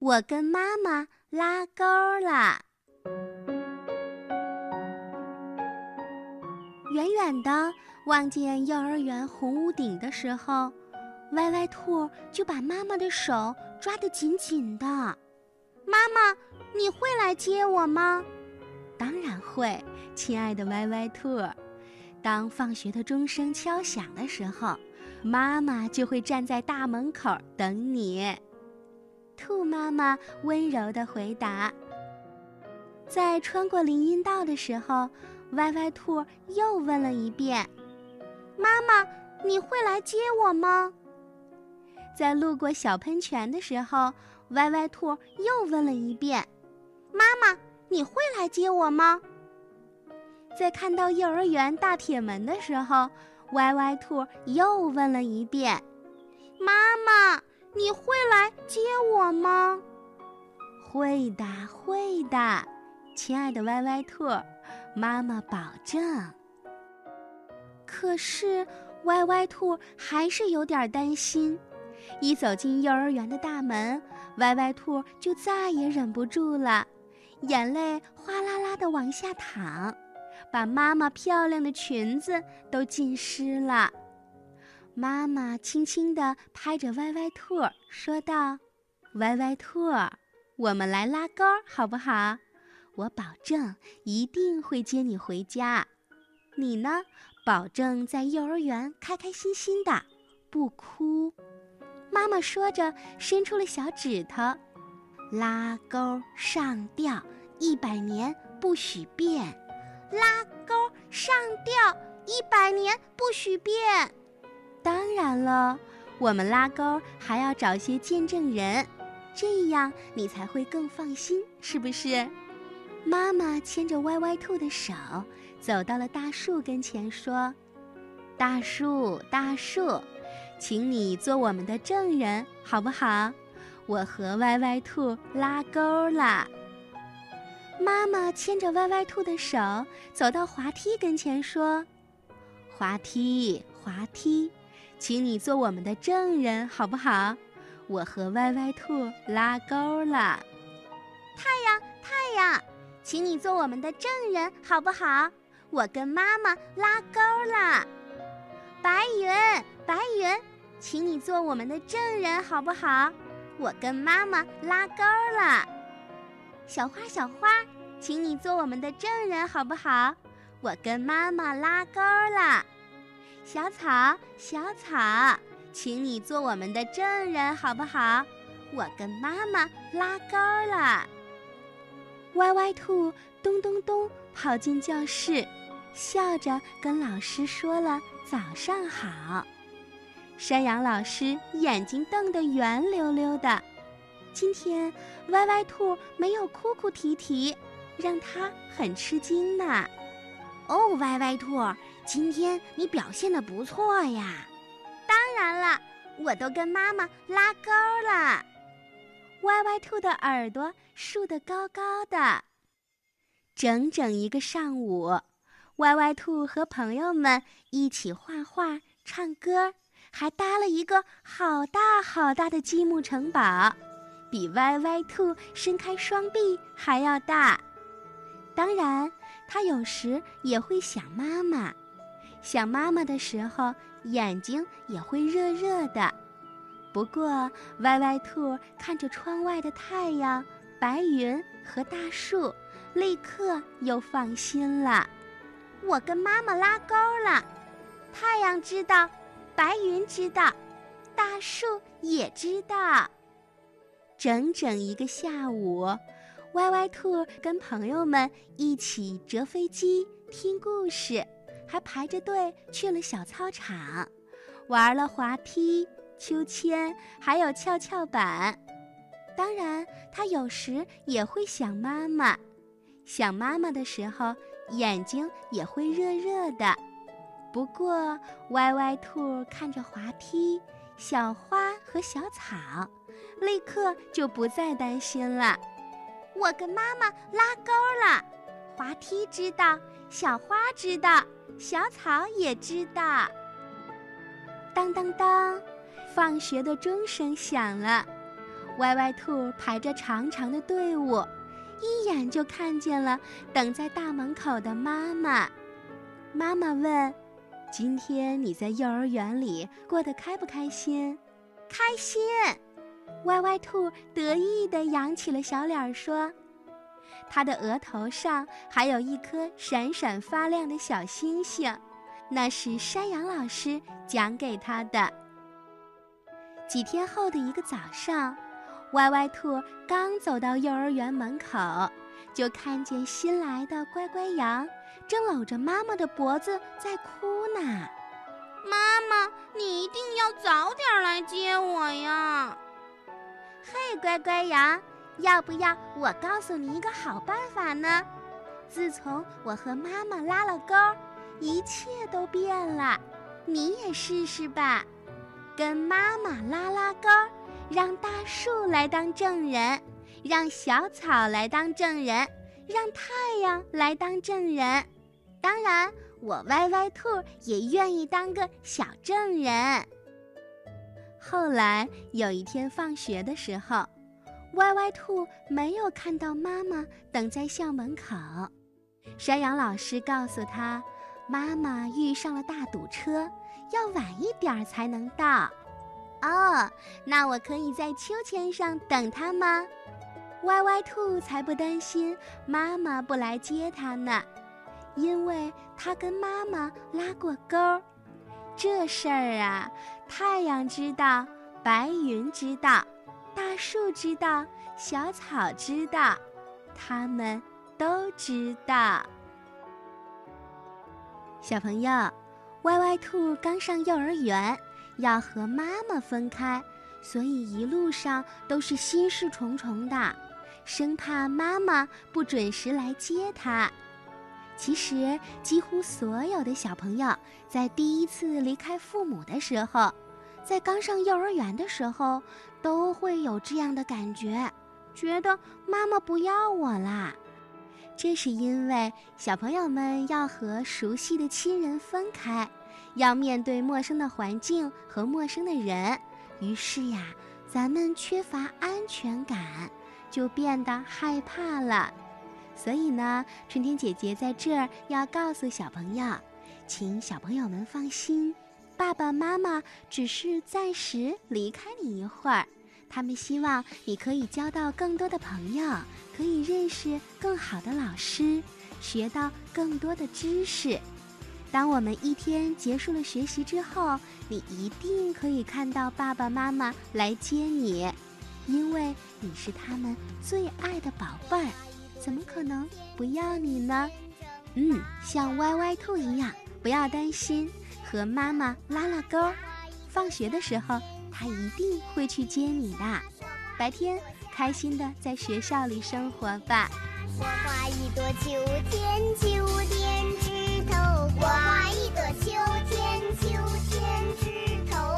我跟妈妈拉钩了。远远的望见幼儿园红屋顶的时候，歪歪兔就把妈妈的手抓得紧紧的。妈妈，你会来接我吗？当然会，亲爱的歪歪兔。当放学的钟声敲响的时候，妈妈就会站在大门口等你。兔妈妈温柔地回答。在穿过林荫道的时候。歪歪兔又问了一遍：“妈妈，你会来接我吗？”在路过小喷泉的时候，歪歪兔又问了一遍：“妈妈，你会来接我吗？”在看到幼儿园大铁门的时候，歪歪兔又问了一遍：“妈妈，你会来接我吗？”“会的，会的，亲爱的歪歪兔。”妈妈保证。可是，歪歪兔还是有点担心。一走进幼儿园的大门，歪歪兔就再也忍不住了，眼泪哗啦啦的往下淌，把妈妈漂亮的裙子都浸湿了。妈妈轻轻地拍着歪歪兔，说道：“歪歪兔，我们来拉钩，好不好？”我保证一定会接你回家，你呢？保证在幼儿园开开心心的，不哭。妈妈说着，伸出了小指头，拉钩上吊一百年不许变，拉钩上吊一百年不许变。当然了，我们拉钩还要找些见证人，这样你才会更放心，是不是？妈妈牵着歪歪兔的手，走到了大树跟前，说：“大树，大树，请你做我们的证人，好不好？我和歪歪兔拉钩了。”妈妈牵着歪歪兔的手，走到滑梯跟前，说：“滑梯，滑梯，请你做我们的证人，好不好？我和歪歪兔拉钩了。”太阳，太阳。请你做我们的证人，好不好？我跟妈妈拉钩了。白云，白云，请你做我们的证人，好不好？我跟妈妈拉钩了。小花，小花，请你做我们的证人，好不好？我跟妈妈拉钩了。小草，小草，请你做我们的证人，好不好？我跟妈妈拉钩了。歪歪兔咚咚咚跑进教室，笑着跟老师说了早上好。山羊老师眼睛瞪得圆溜溜的，今天歪歪兔没有哭哭啼啼，让他很吃惊呢。哦，歪歪兔，今天你表现的不错呀。当然了，我都跟妈妈拉钩了。歪歪兔的耳朵竖得高高的。整整一个上午，歪歪兔和朋友们一起画画、唱歌，还搭了一个好大好大的积木城堡，比歪歪兔伸开双臂还要大。当然，他有时也会想妈妈，想妈妈的时候，眼睛也会热热的。不过，歪歪兔看着窗外的太阳、白云和大树，立刻又放心了。我跟妈妈拉钩了，太阳知道，白云知道，大树也知道。整整一个下午，歪歪兔跟朋友们一起折飞机、听故事，还排着队去了小操场，玩了滑梯。秋千，还有跷跷板。当然，他有时也会想妈妈。想妈妈的时候，眼睛也会热热的。不过，歪歪兔看着滑梯、小花和小草，立刻就不再担心了。我跟妈妈拉钩了，滑梯知道，小花知道，小草也知道。当当当。放学的钟声响了，歪歪兔排着长长的队伍，一眼就看见了等在大门口的妈妈。妈妈问：“今天你在幼儿园里过得开不开心？”“开心。”歪歪兔得意地扬起了小脸儿说：“他的额头上还有一颗闪闪发亮的小星星，那是山羊老师讲给他的。”几天后的一个早上，歪歪兔刚走到幼儿园门口，就看见新来的乖乖羊正搂着妈妈的脖子在哭呢。妈妈，你一定要早点来接我呀！嘿，乖乖羊，要不要我告诉你一个好办法呢？自从我和妈妈拉了钩，一切都变了，你也试试吧。跟妈妈拉拉钩，让大树来当证人，让小草来当证人，让太阳来当证人。当然，我歪歪兔也愿意当个小证人。后来有一天放学的时候，歪歪兔没有看到妈妈等在校门口。山羊老师告诉他，妈妈遇上了大堵车。要晚一点才能到，哦，那我可以在秋千上等他吗？歪歪兔才不担心妈妈不来接他呢，因为他跟妈妈拉过钩。这事儿啊，太阳知道，白云知道，大树知道，小草知道，他们都知道。小朋友。歪歪兔刚上幼儿园，要和妈妈分开，所以一路上都是心事重重的，生怕妈妈不准时来接他。其实，几乎所有的小朋友在第一次离开父母的时候，在刚上幼儿园的时候，都会有这样的感觉，觉得妈妈不要我啦。这是因为小朋友们要和熟悉的亲人分开，要面对陌生的环境和陌生的人，于是呀，咱们缺乏安全感，就变得害怕了。所以呢，春天姐姐在这儿要告诉小朋友，请小朋友们放心，爸爸妈妈只是暂时离开你一会儿。他们希望你可以交到更多的朋友，可以认识更好的老师，学到更多的知识。当我们一天结束了学习之后，你一定可以看到爸爸妈妈来接你，因为你是他们最爱的宝贝儿，怎么可能不要你呢？嗯，像歪歪兔一样，不要担心，和妈妈拉拉钩，放学的时候。他一定会去接你的。白天开心的在学校里生活吧。我画一朵秋天，秋天枝头；我画一朵秋天，秋天枝头。